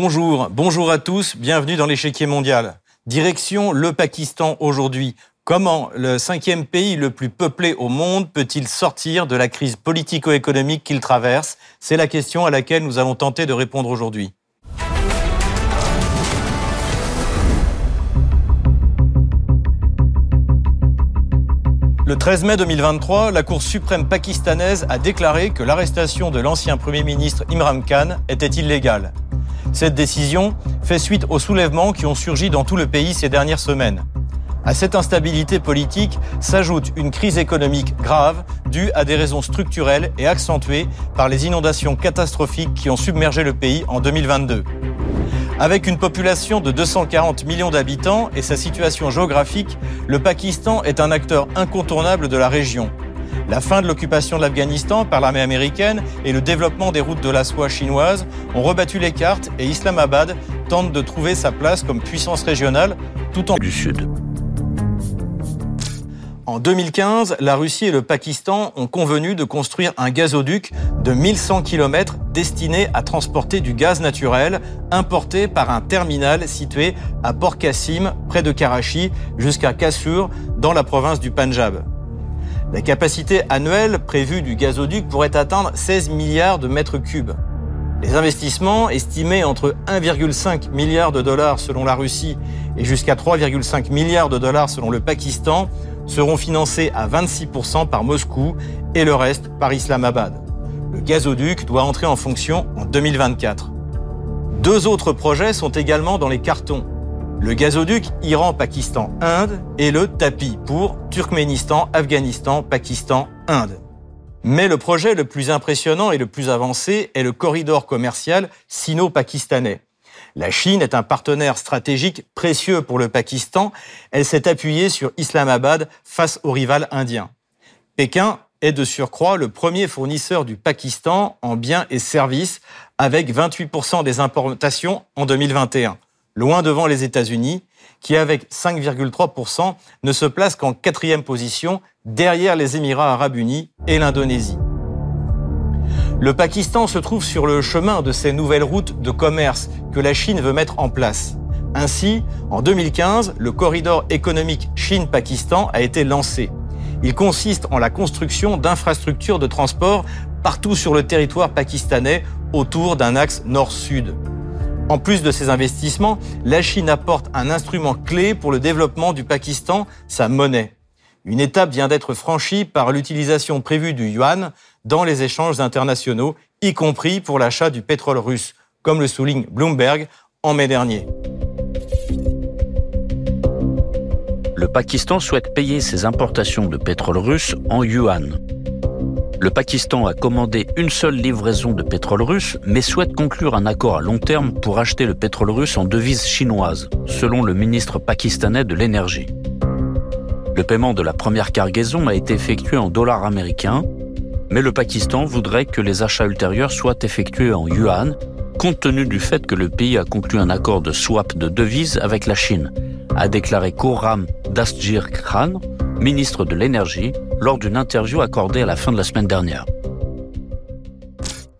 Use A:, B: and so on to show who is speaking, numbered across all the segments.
A: bonjour, bonjour à tous, bienvenue dans l'échiquier mondial. Direction le Pakistan aujourd'hui. Comment le cinquième pays le plus peuplé au monde peut-il sortir de la crise politico-économique qu'il traverse? C'est la question à laquelle nous allons tenter de répondre aujourd'hui. Le 13 mai 2023, la Cour suprême pakistanaise a déclaré que l'arrestation de l'ancien Premier ministre Imran Khan était illégale. Cette décision fait suite aux soulèvements qui ont surgi dans tout le pays ces dernières semaines. À cette instabilité politique s'ajoute une crise économique grave due à des raisons structurelles et accentuées par les inondations catastrophiques qui ont submergé le pays en 2022. Avec une population de 240 millions d'habitants et sa situation géographique, le Pakistan est un acteur incontournable de la région. La fin de l'occupation de l'Afghanistan par l'armée américaine et le développement des routes de la soie chinoise ont rebattu les cartes et Islamabad tente de trouver sa place comme puissance régionale tout en
B: du Sud.
A: En 2015, la Russie et le Pakistan ont convenu de construire un gazoduc de 1100 km destiné à transporter du gaz naturel importé par un terminal situé à Port Qasim, près de Karachi, jusqu'à Kassur, dans la province du Punjab. La capacité annuelle prévue du gazoduc pourrait atteindre 16 milliards de mètres cubes. Les investissements, estimés entre 1,5 milliard de dollars selon la Russie et jusqu'à 3,5 milliards de dollars selon le Pakistan, seront financés à 26% par Moscou et le reste par Islamabad. Le gazoduc doit entrer en fonction en 2024. Deux autres projets sont également dans les cartons. Le gazoduc Iran-Pakistan-Inde et le TAPI pour Turkménistan, Afghanistan, Pakistan, Inde. Mais le projet le plus impressionnant et le plus avancé est le corridor commercial sino-pakistanais. La Chine est un partenaire stratégique précieux pour le Pakistan. Elle s'est appuyée sur Islamabad face au rival indien. Pékin est de surcroît le premier fournisseur du Pakistan en biens et services avec 28% des importations en 2021, loin devant les États-Unis qui avec 5,3% ne se placent qu'en quatrième position derrière les Émirats arabes unis et l'Indonésie. Le Pakistan se trouve sur le chemin de ces nouvelles routes de commerce que la Chine veut mettre en place. Ainsi, en 2015, le corridor économique Chine-Pakistan a été lancé. Il consiste en la construction d'infrastructures de transport partout sur le territoire pakistanais autour d'un axe nord-sud. En plus de ces investissements, la Chine apporte un instrument clé pour le développement du Pakistan, sa monnaie. Une étape vient d'être franchie par l'utilisation prévue du yuan dans les échanges internationaux, y compris pour l'achat du pétrole russe, comme le souligne Bloomberg en mai dernier.
B: Le Pakistan souhaite payer ses importations de pétrole russe en yuan. Le Pakistan a commandé une seule livraison de pétrole russe, mais souhaite conclure un accord à long terme pour acheter le pétrole russe en devise chinoise, selon le ministre pakistanais de l'énergie. Le paiement de la première cargaison a été effectué en dollars américains, mais le Pakistan voudrait que les achats ultérieurs soient effectués en yuan, compte tenu du fait que le pays a conclu un accord de swap de devises avec la Chine, a déclaré Khurram Dasgir Khan, ministre de l'Énergie, lors d'une interview accordée à la fin de la semaine dernière.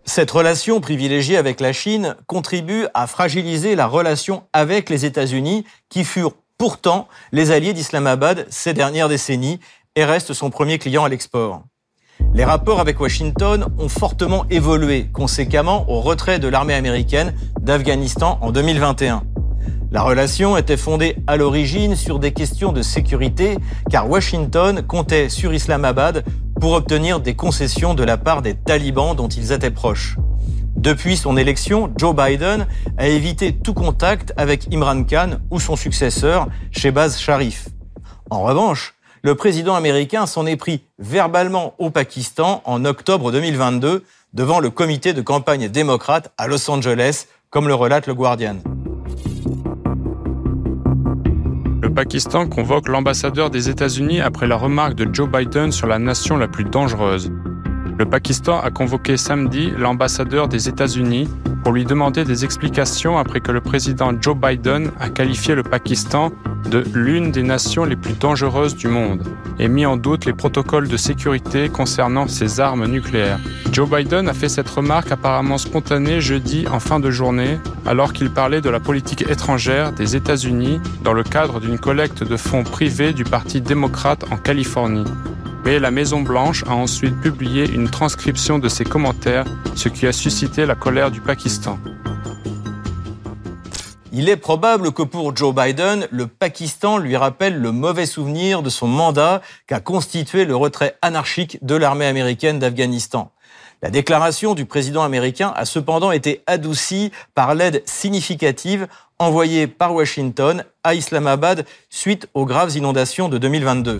A: Cette relation privilégiée avec la Chine contribue à fragiliser la relation avec les États-Unis, qui furent pourtant les alliés d'Islamabad ces dernières décennies et restent son premier client à l'export. Les rapports avec Washington ont fortement évolué conséquemment au retrait de l'armée américaine d'Afghanistan en 2021. La relation était fondée à l'origine sur des questions de sécurité, car Washington comptait sur Islamabad pour obtenir des concessions de la part des talibans dont ils étaient proches. Depuis son élection, Joe Biden a évité tout contact avec Imran Khan ou son successeur, Shehbaz Sharif. En revanche, le président américain s'en est pris verbalement au Pakistan en octobre 2022 devant le comité de campagne démocrate à Los Angeles, comme le relate le Guardian.
C: Pakistan convoque l'ambassadeur des États-Unis après la remarque de Joe Biden sur la nation la plus dangereuse. Le Pakistan a convoqué samedi l'ambassadeur des États-Unis pour lui demander des explications après que le président Joe Biden a qualifié le Pakistan de l'une des nations les plus dangereuses du monde et mis en doute les protocoles de sécurité concernant ses armes nucléaires. Joe Biden a fait cette remarque apparemment spontanée jeudi en fin de journée alors qu'il parlait de la politique étrangère des États-Unis dans le cadre d'une collecte de fonds privés du Parti démocrate en Californie. Mais la Maison-Blanche a ensuite publié une transcription de ses commentaires, ce qui a suscité la colère du Pakistan.
A: Il est probable que pour Joe Biden, le Pakistan lui rappelle le mauvais souvenir de son mandat qu'a constitué le retrait anarchique de l'armée américaine d'Afghanistan. La déclaration du président américain a cependant été adoucie par l'aide significative envoyée par Washington à Islamabad suite aux graves inondations de 2022.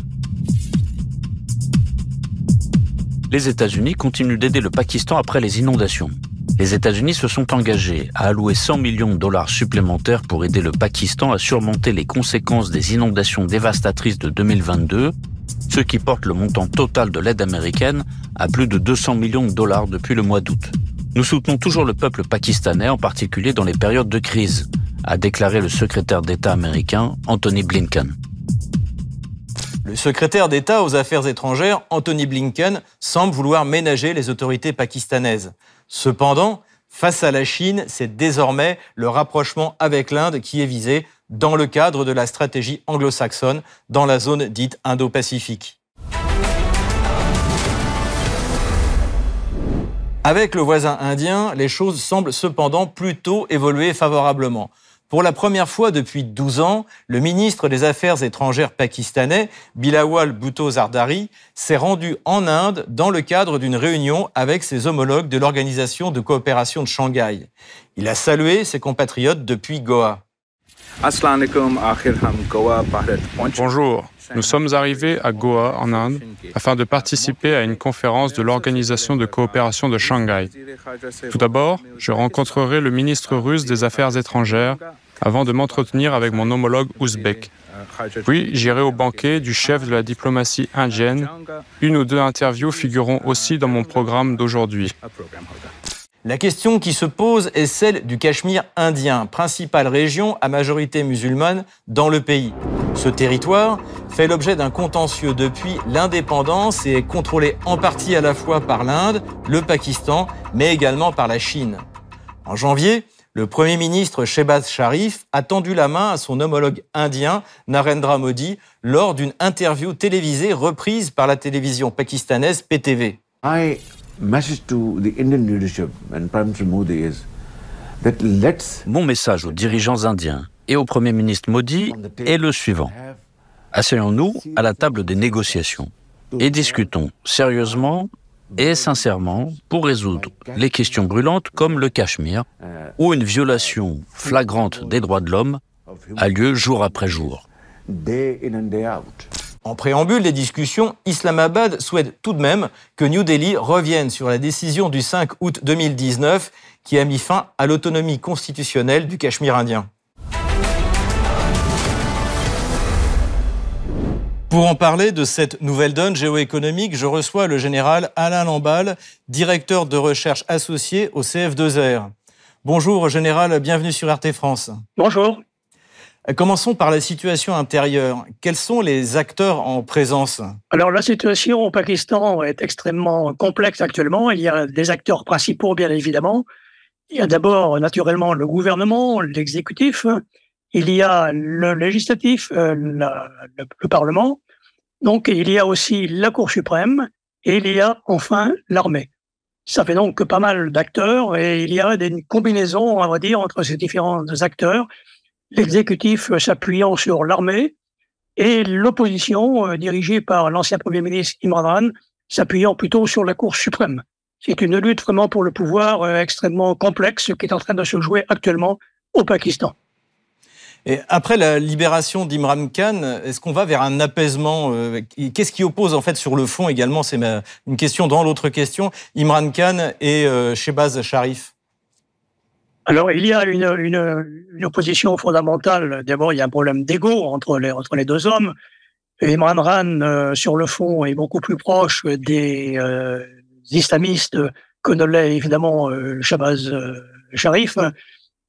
B: Les États-Unis continuent d'aider le Pakistan après les inondations. Les États-Unis se sont engagés à allouer 100 millions de dollars supplémentaires pour aider le Pakistan à surmonter les conséquences des inondations dévastatrices de 2022, ce qui porte le montant total de l'aide américaine à plus de 200 millions de dollars depuis le mois d'août. Nous soutenons toujours le peuple pakistanais, en particulier dans les périodes de crise, a déclaré le secrétaire d'État américain Anthony Blinken.
A: Le secrétaire d'État aux Affaires étrangères, Anthony Blinken, semble vouloir ménager les autorités pakistanaises. Cependant, face à la Chine, c'est désormais le rapprochement avec l'Inde qui est visé dans le cadre de la stratégie anglo-saxonne dans la zone dite Indo-Pacifique. Avec le voisin indien, les choses semblent cependant plutôt évoluer favorablement. Pour la première fois depuis 12 ans, le ministre des Affaires étrangères pakistanais, Bilawal Bhutto Zardari, s'est rendu en Inde dans le cadre d'une réunion avec ses homologues de l'Organisation de coopération de Shanghai. Il a salué ses compatriotes depuis Goa.
C: Bonjour, nous sommes arrivés à Goa, en Inde, afin de participer à une conférence de l'Organisation de coopération de Shanghai. Tout d'abord, je rencontrerai le ministre russe des Affaires étrangères avant de m'entretenir avec mon homologue ouzbek. Puis j'irai au banquet du chef de la diplomatie indienne. Une ou deux interviews figureront aussi dans mon programme d'aujourd'hui.
A: La question qui se pose est celle du Cachemire indien, principale région à majorité musulmane dans le pays. Ce territoire fait l'objet d'un contentieux depuis l'indépendance et est contrôlé en partie à la fois par l'Inde, le Pakistan, mais également par la Chine. En janvier, le Premier ministre Shehbaz Sharif a tendu la main à son homologue indien Narendra Modi lors d'une interview télévisée reprise par la télévision pakistanaise PTV.
B: Mon message aux dirigeants indiens et au Premier ministre Modi est le suivant. Asseyons-nous à la table des négociations et discutons sérieusement et sincèrement pour résoudre les questions brûlantes comme le Cachemire, où une violation flagrante des droits de l'homme a lieu jour après jour.
A: En préambule des discussions, Islamabad souhaite tout de même que New Delhi revienne sur la décision du 5 août 2019 qui a mis fin à l'autonomie constitutionnelle du Cachemire indien. Pour en parler de cette nouvelle donne géoéconomique, je reçois le général Alain Lamballe, directeur de recherche associé au CF2R. Bonjour général, bienvenue sur RT France.
D: Bonjour.
A: Commençons par la situation intérieure. Quels sont les acteurs en présence?
D: Alors la situation au Pakistan est extrêmement complexe actuellement. Il y a des acteurs principaux, bien évidemment. Il y a d'abord naturellement le gouvernement, l'exécutif. Il y a le législatif, euh, le, le Parlement. Donc il y a aussi la Cour suprême et il y a enfin l'armée. Ça fait donc pas mal d'acteurs et il y a des combinaisons, on va dire, entre ces différents acteurs l'exécutif s'appuyant sur l'armée et l'opposition, euh, dirigée par l'ancien Premier ministre Imran Khan, s'appuyant plutôt sur la Cour suprême. C'est une lutte vraiment pour le pouvoir euh, extrêmement complexe qui est en train de se jouer actuellement au Pakistan.
A: Et après la libération d'Imran Khan, est-ce qu'on va vers un apaisement euh, Qu'est-ce qui oppose en fait sur le fond également? C'est une question dans l'autre question. Imran Khan et Shehbaz Sharif.
D: Alors, il y a une, une, une opposition fondamentale. D'abord, il y a un problème d'ego entre les, entre les deux hommes. Imran Khan, euh, sur le fond, est beaucoup plus proche des euh, islamistes que ne l'est évidemment euh, Shabazz Sharif.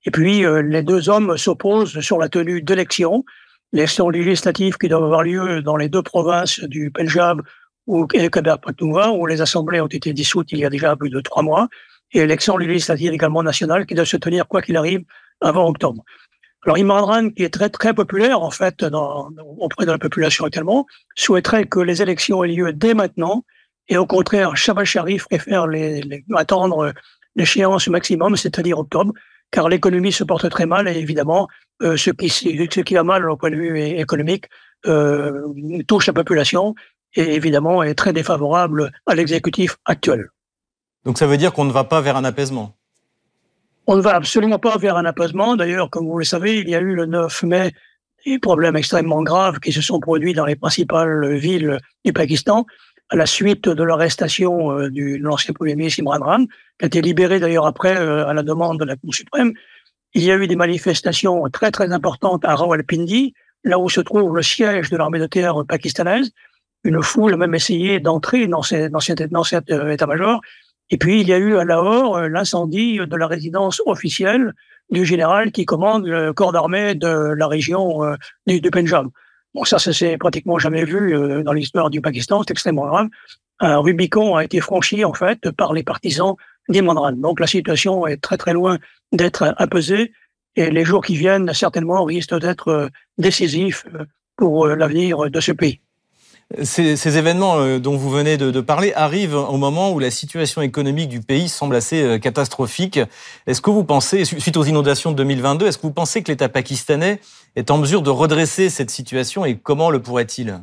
D: Et puis, les deux hommes s'opposent sur la tenue d'élections, l'élection législatives qui doivent avoir lieu dans les deux provinces du Punjab ou Khyber Pakhtunkhwa, où les assemblées ont été dissoutes il y a déjà plus de trois mois, et l'élection législative également nationale qui doit se tenir, quoi qu'il arrive, avant octobre. Alors Imran qui est très très populaire en fait dans, auprès de la population actuellement, souhaiterait que les élections aient lieu dès maintenant, et au contraire, Shabbat Sharif préfère les, attendre l'échéance maximum, c'est-à-dire octobre, car l'économie se porte très mal et évidemment, euh, ce, qui, ce qui va mal au point de vue économique euh, touche la population et évidemment est très défavorable à l'exécutif actuel.
A: Donc ça veut dire qu'on ne va pas vers un apaisement
D: On ne va absolument pas vers un apaisement. D'ailleurs, comme vous le savez, il y a eu le 9 mai des problèmes extrêmement graves qui se sont produits dans les principales villes du Pakistan à la suite de l'arrestation euh, de l'ancien Premier ministre Imran Khan, qui a été libéré d'ailleurs après euh, à la demande de la Cour suprême. Il y a eu des manifestations très très importantes à Rawalpindi, là où se trouve le siège de l'armée de terre pakistanaise, une foule a même essayé d'entrer dans, dans, cet, euh, état-major. Et puis, il y a eu à Lahore euh, l'incendie de la résidence officielle du général qui commande le corps d'armée de la région euh, du, du, Punjab. Bon, ça, ça s'est pratiquement jamais vu dans l'histoire du Pakistan, c'est extrêmement grave. Un Rubicon a été franchi, en fait, par les partisans d'Imran Donc, la situation est très, très loin d'être apaisée et les jours qui viennent, certainement, risquent d'être décisifs pour l'avenir de ce pays.
A: Ces, événements euh, dont vous venez de, parler arrivent au moment où la situation économique du pays semble assez euh, catastrophique. Est-ce que vous pensez, suite aux inondations de 2022, est-ce que vous pensez que l'État pakistanais est en mesure de redresser cette situation et comment le pourrait-il?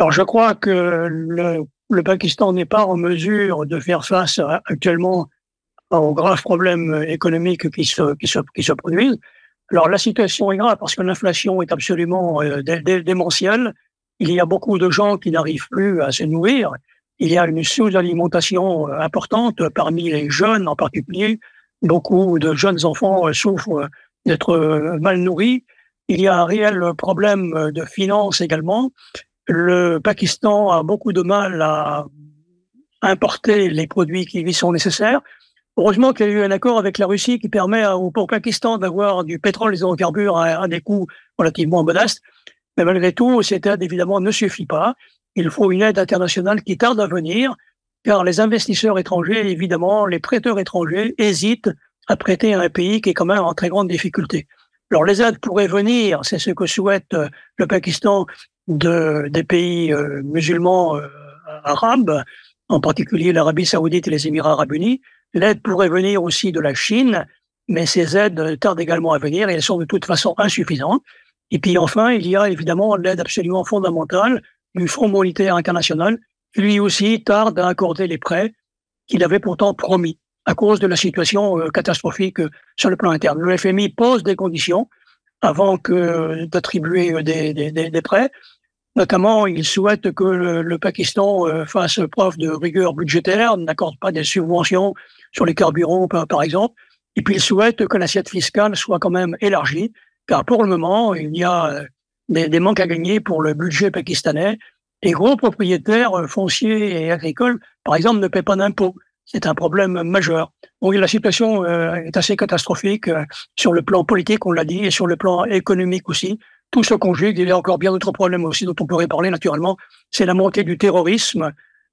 D: Alors je crois que le, Pakistan n'est pas en mesure de faire face actuellement aux graves problèmes économiques qui se, qui qui se produisent. Alors la situation est grave parce que l'inflation est absolument euh, démentielle il y a beaucoup de gens qui n'arrivent plus à se nourrir. Il y a une sous-alimentation euh, importante parmi les jeunes en particulier. Beaucoup de jeunes enfants euh, souffrent d'être euh, mal nourris. Il y a un réel problème de finances également. Le Pakistan a beaucoup de mal à importer les produits qui lui sont nécessaires. Heureusement qu'il y a eu un accord avec la Russie qui permet au Pakistan d'avoir du pétrole et des hydrocarbures à, des coûts relativement modestes. Mais malgré tout, cette aide, évidemment, ne suffit pas. Il faut une aide internationale qui tarde à venir, car les investisseurs étrangers, évidemment, les prêteurs étrangers hésitent à prêter à un pays qui est quand même en très grande difficulté. Alors les aides pourraient venir, c'est ce que souhaite euh, le Pakistan de, des pays euh, musulmans euh, arabes, en particulier l'Arabie saoudite et les Émirats arabes unis. L'aide pourrait venir aussi de la Chine, mais ces aides tardent également à venir et elles sont de toute façon insuffisantes. Et puis enfin, il y a évidemment l'aide absolument fondamentale du Fonds monétaire international, qui lui aussi tarde à accorder les prêts qu'il avait pourtant promis à cause de la situation euh, catastrophique euh, sur le plan interne. Le FMI pose des conditions avant que d'attribuer euh, des, des, des, prêts. Notamment, il souhaite que le, Pakistan fasse preuve de rigueur budgétaire, n'accorde pas des subventions sur les carburants, par exemple. Et puis, il souhaite que l'assiette fiscale soit quand même élargie car pour le moment, il y a euh, des, manques à gagner pour le budget pakistanais. Les gros propriétaires euh, fonciers et agricoles, par exemple, ne paient pas d'impôts. C'est un problème majeur. Donc la situation euh, est assez catastrophique sur le plan politique, on l'a dit, et sur le plan économique aussi. Tout se conjugue. Il y a encore bien d'autres problèmes aussi dont on pourrait parler naturellement. C'est la montée du terrorisme,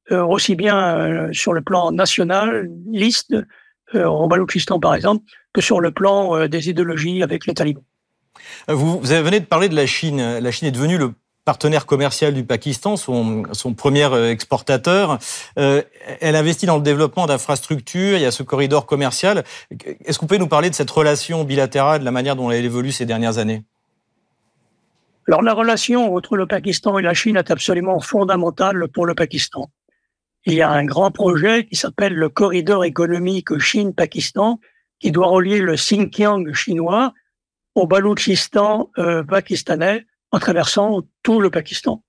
D: aussi bien sur le plan nationaliste, au Baloutchistan par exemple, que sur le plan des idéologies avec les talibans.
A: Vous, venez de parler de la Chine. La Chine est devenue le partenaire commercial du Pakistan, son, premier euh, exportateur. Euh, elle investit dans le développement d'infrastructures, il y a ce corridor commercial. Est-ce que vous pouvez nous parler de cette relation bilatérale, de la manière dont elle évolue ces dernières années?
D: Alors la relation entre le Pakistan et la Chine est absolument fondamentale pour le Pakistan. Il y a un grand projet qui s'appelle le corridor économique Chine-Pakistan, qui doit relier le Xinjiang chinois au Baloutchistan euh, pakistanais en traversant tout le Pakistan.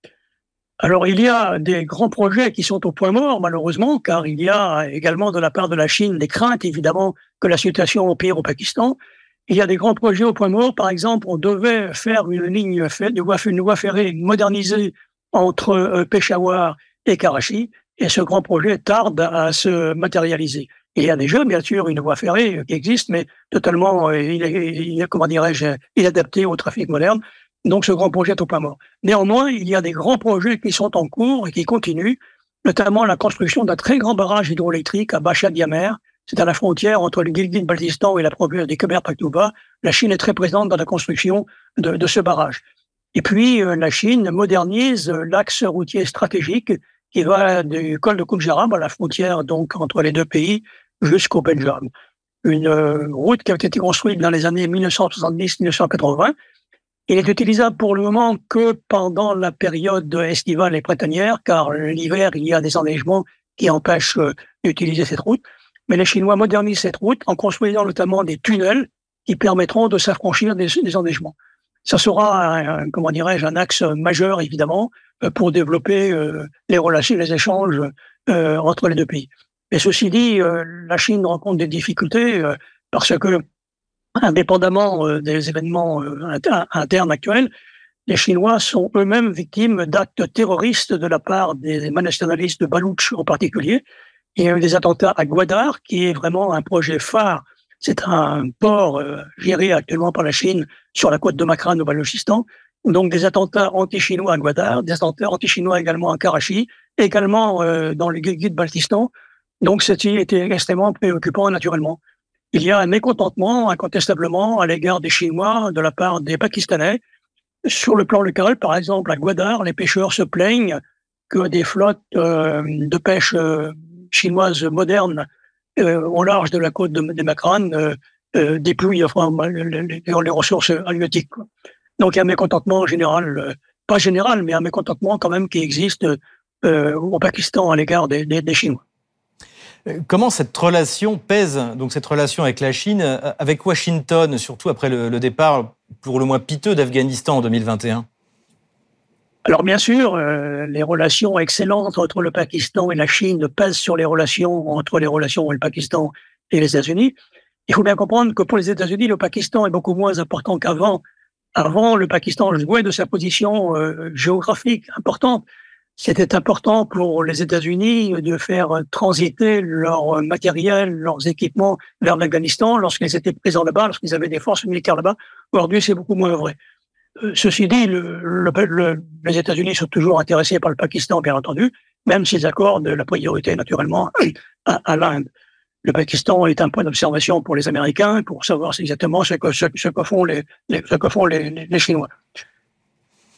D: Alors il y a des grands projets qui sont au point mort malheureusement car il y a également de la part de la Chine des craintes évidemment que la situation empire au Pakistan. Il y a des grands projets au point mort. Par exemple, on devait faire une ligne une voie ferrée modernisée entre euh, Peshawar et Karachi et ce grand projet tarde à se matérialiser. Il y a déjà, bien sûr, une voie ferrée qui existe, mais totalement, il est, comment dirais-je, inadapté au trafic moderne. Donc, ce grand projet est au point mort. Néanmoins, il y a des grands projets qui sont en cours et qui continuent, notamment la construction d'un très grand barrage hydroélectrique à Bacha Diamer. C'est à la frontière entre le Gilgit-Baltistan et la province des Khmer Pakhtunkhwa. La Chine est très présente dans la construction de, ce barrage. Et puis, euh, la Chine modernise l'axe routier stratégique qui va du col de Kunjarab à la frontière donc entre les deux pays jusqu'au Punjab. Une euh, route qui a été construite dans les années 1970-1980 il est utilisable pour le moment que pendant la période estivale et printanière, car l'hiver, il y a des enneignements qui empêchent euh, d'utiliser cette route. Mais les Chinois modernisent cette route en construisant notamment des tunnels qui permettront de s'affranchir des, des enneigements. Ça sera, comment dirais-je, un axe majeur, évidemment, pour développer euh, les relations, les échanges entre les deux pays. Mais ceci dit, la Chine rencontre des difficultés parce que indépendamment euh, des événements euh, internes actuels, les Chinois sont eux-mêmes victimes d'actes terroristes de la part des nationalistes de Balouch en particulier. Il y a eu des attentats à Gwadar, qui est vraiment un projet phare. C'est un port euh, géré actuellement par la Chine sur la côte de Makran au Balochistan. Donc des attentats anti-chinois à Gwadar, des attentats anti-chinois également à Karachi, également dans le Gilgit-Baltistan. Donc c'était extrêmement préoccupant naturellement il y a un mécontentement incontestablement à l'égard des Chinois de la part des Pakistanais. Sur le plan local, par exemple, à Gwadar, les pêcheurs se plaignent que des flottes euh, de pêche euh, chinoises modernes euh, au large de la côte de, des Makran dépouillent enfin, les, ressources halieutiques. Donc il y a un mécontentement général, pas général, mais un mécontentement quand même qui existe au Pakistan à l'égard des, des Chinois.
A: Comment cette relation pèse, donc cette relation avec la Chine, euh, avec Washington, surtout après le, départ pour le moins piteux d'Afghanistan en 2021
D: alors bien sûr, euh, les relations excellentes entre le Pakistan et la Chine pèsent sur les relations entre les relations entre le Pakistan et les États-Unis. Il faut bien comprendre que pour les États-Unis, le Pakistan est beaucoup moins important qu'avant. Avant, le Pakistan jouait de sa position euh, géographique importante c'était important pour les États-Unis de faire transiter leur matériel, leurs équipements vers l'Afghanistan lorsqu'ils étaient présents là-bas, lorsqu'ils avaient des forces militaires là-bas. Aujourd'hui, c'est beaucoup moins vrai. Euh, ceci dit, le, les États-Unis sont toujours intéressés par le Pakistan, bien entendu, même s'ils accordent la priorité naturellement à, l'Inde. Le Pakistan est un point d'observation pour les Américains pour savoir exactement ce que, ce, que font, les, ce que font les, les Chinois.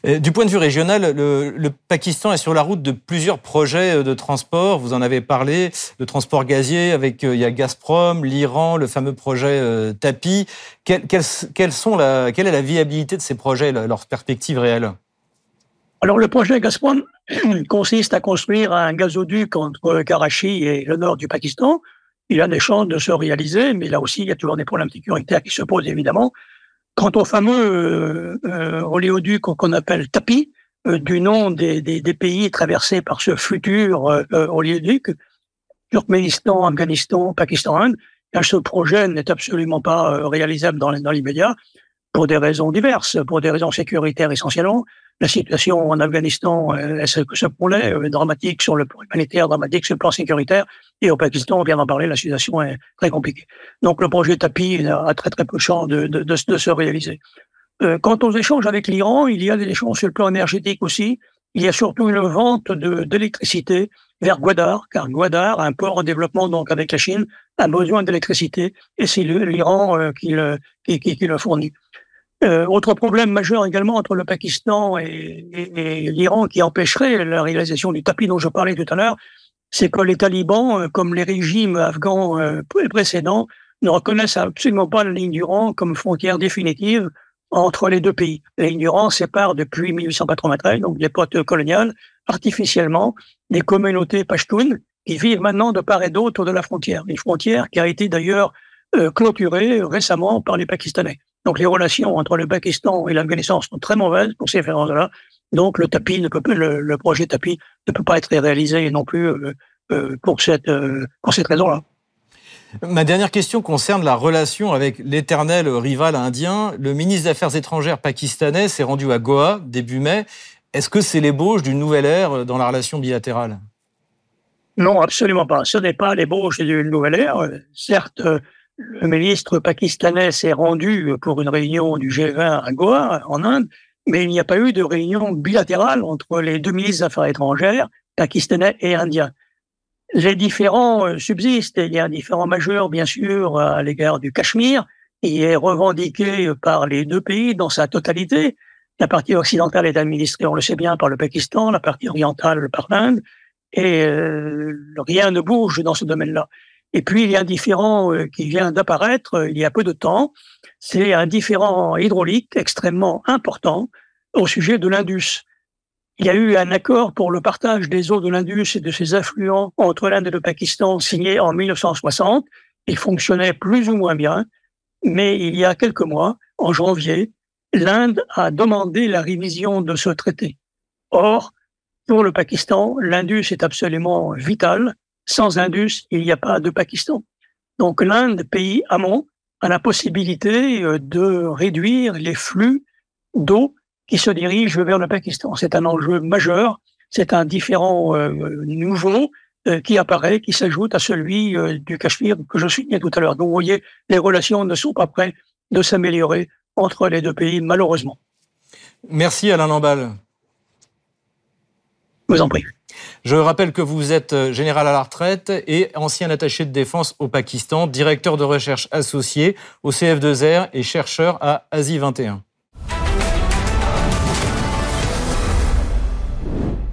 A: Du point de vue régional, le, Pakistan est sur la route de plusieurs projets euh, de transport. Vous en avez parlé, de transport gazier avec euh, il y a Gazprom, l'Iran, le fameux projet euh, TAPI. Quelle, sont la, quelle est la viabilité de ces projets, leurs perspectives réelles
D: Alors le projet Gazprom consiste à construire un gazoduc entre Karachi et le nord du Pakistan. Il a des chances de se réaliser, mais là aussi, il y a toujours des problèmes sécuritaires qui se posent évidemment. Quant au fameux euh, euh, oléoduc qu'on appelle TAPI, euh, du nom des, pays traversés par ce futur euh, oléoduc, Turkménistan, Afghanistan, Pakistan, Inde, ce projet n'est absolument pas réalisable dans, dans l'immédiat pour des raisons diverses, pour des raisons sécuritaires essentiellement, la situation en Afghanistan est ce que ça euh, dramatique sur le plan humanitaire, dramatique sur le plan sécuritaire. Et au Pakistan, on vient d'en parler, la situation est très compliquée. Donc le projet TAPI a très très peu de chances de, se réaliser. Euh, quant aux échanges avec l'Iran, il y a des échanges sur le plan énergétique aussi. Il y a surtout une vente d'électricité vers Gwadar, car Gwadar, un port en développement donc avec la Chine, a besoin d'électricité et c'est l'Iran euh, qui, qui, qui, le fournit. Euh, autre problème majeur également entre le Pakistan et, l'Iran qui empêcherait la réalisation du tapis dont je parlais tout à l'heure, c'est que les talibans, euh, comme les régimes afghans euh, précédents, ne reconnaissent absolument pas la ligne du Rang comme frontière définitive entre les deux pays. La ligne du Rang sépare depuis 1893, donc l'époque coloniale, artificiellement, des communautés pashtunes qui vivent maintenant de part et d'autre de la frontière. Une frontière qui a été d'ailleurs clôturée récemment par les Pakistanais. Donc les relations entre le Pakistan et l'Afghanistan sont très mauvaises pour ces références-là. Donc le tapis ne peut le, projet tapis ne peut pas être réalisé non plus euh, euh, pour cette euh, pour cette raison-là.
A: Ma dernière question concerne la relation avec l'éternel rival indien. Le ministre des Affaires étrangères pakistanais s'est rendu à Goa début mai. Est-ce que c'est l'ébauche d'une nouvelle ère dans la relation bilatérale?
D: Non, absolument pas. Ce n'est pas l'ébauche d'une nouvelle ère. Certes, le ministre pakistanais s'est rendu pour une réunion du G20 à Goa, en Inde, mais il n'y a pas eu de réunion bilatérale entre les deux ministres des Affaires étrangères, pakistanais et indiens. Les différends euh, subsistent. Il y a un différent majeur, bien sûr, à l'égard du Cachemire, qui est revendiqué par les deux pays dans sa totalité. La partie occidentale est administrée, on le sait bien, par le Pakistan, la partie orientale par l'Inde, et euh, rien ne bouge dans ce domaine-là. Et puis, il y a un différent euh, qui vient d'apparaître euh, il y a peu de temps. C'est un différent hydraulique extrêmement important au sujet de l'Indus. Il y a eu un accord pour le partage des eaux de l'Indus et de ses affluents entre l'Inde et le Pakistan signé en 1960. Il fonctionnait plus ou moins bien, mais il y a quelques mois, en janvier, l'Inde a demandé la révision de ce traité. Or, pour le Pakistan, l'Indus est absolument vital sans Indus, il n'y a pas de Pakistan. Donc l'Inde, pays amont, a la possibilité euh, de réduire les flux d'eau qui se dirigent vers le Pakistan. C'est un enjeu majeur, c'est un différent euh, nouveau euh, qui apparaît, qui s'ajoute à celui du Cachemire que je soulignais tout à l'heure. Donc vous voyez, les relations ne sont pas prêtes de s'améliorer entre les deux pays, malheureusement.
A: Merci Alain Lambal.
D: Je vous en prie.
A: Je rappelle que vous êtes euh, général à la retraite et ancien attaché de défense au Pakistan, directeur de recherche associé au CF2R et chercheur à Asie 21.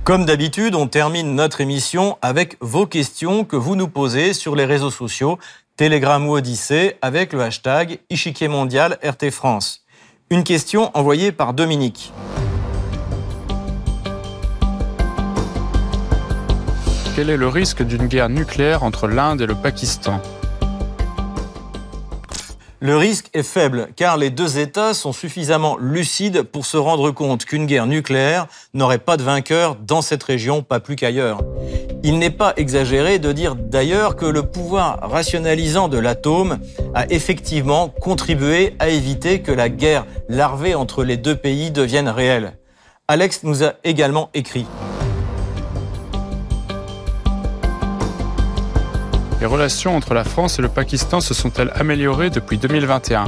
A: Comme d'habitude, on termine notre émission avec vos questions que vous nous posez sur les réseaux sociaux, Telegram ou Odyssée, avec le hashtag Ichiquier Mondial RT France. Une question envoyée par Dominique.
C: Quel est le risque d'une guerre nucléaire entre l'Inde et le Pakistan?
A: Le risque est faible car les deux États sont suffisamment lucides pour se rendre compte qu'une guerre nucléaire n'aurait pas de vainqueur dans cette région, pas plus qu'ailleurs. Il n'est pas exagéré de dire d'ailleurs que le pouvoir rationalisant de l'atome a effectivement contribué à éviter que la guerre larvée entre les deux pays devienne réelle. Alex nous a également écrit.
C: Les relations entre la France et le Pakistan se sont-elles améliorées depuis 2021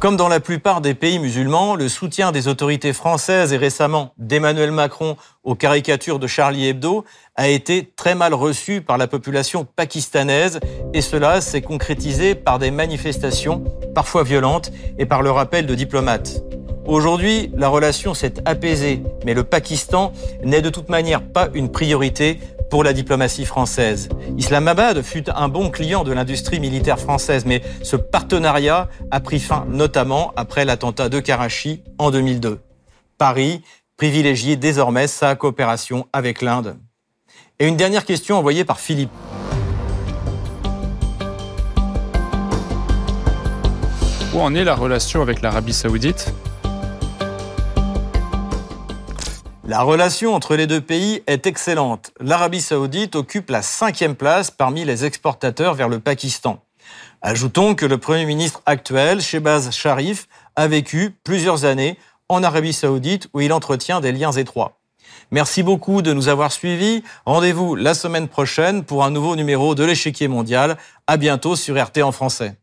A: comme dans la plupart des pays musulmans, le soutien des autorités françaises et récemment d'Emmanuel Macron aux caricatures de Charlie Hebdo a été très mal reçu par la population pakistanaise et cela s'est concrétisé par des manifestations parfois violentes et par le rappel de diplomates. Aujourd'hui, la relation s'est apaisée, mais le Pakistan n'est de toute manière pas une priorité pour la diplomatie française. Islamabad fut un bon client de l'industrie militaire française, mais ce partenariat a pris fin notamment après l'attentat de Karachi en 2002. Paris privilégie désormais sa coopération avec l'Inde. Et une dernière question envoyée par Philippe.
C: Où en est la relation avec l'Arabie saoudite?
A: La relation entre les deux pays est excellente. L'Arabie saoudite occupe la cinquième place parmi les exportateurs vers le Pakistan. Ajoutons que le Premier ministre actuel, Shebaz Sharif, a vécu plusieurs années en Arabie saoudite où il entretient des liens étroits. Merci beaucoup de nous avoir suivis. Rendez-vous la semaine prochaine pour un nouveau numéro de l'échiquier mondial. À bientôt sur RT en français.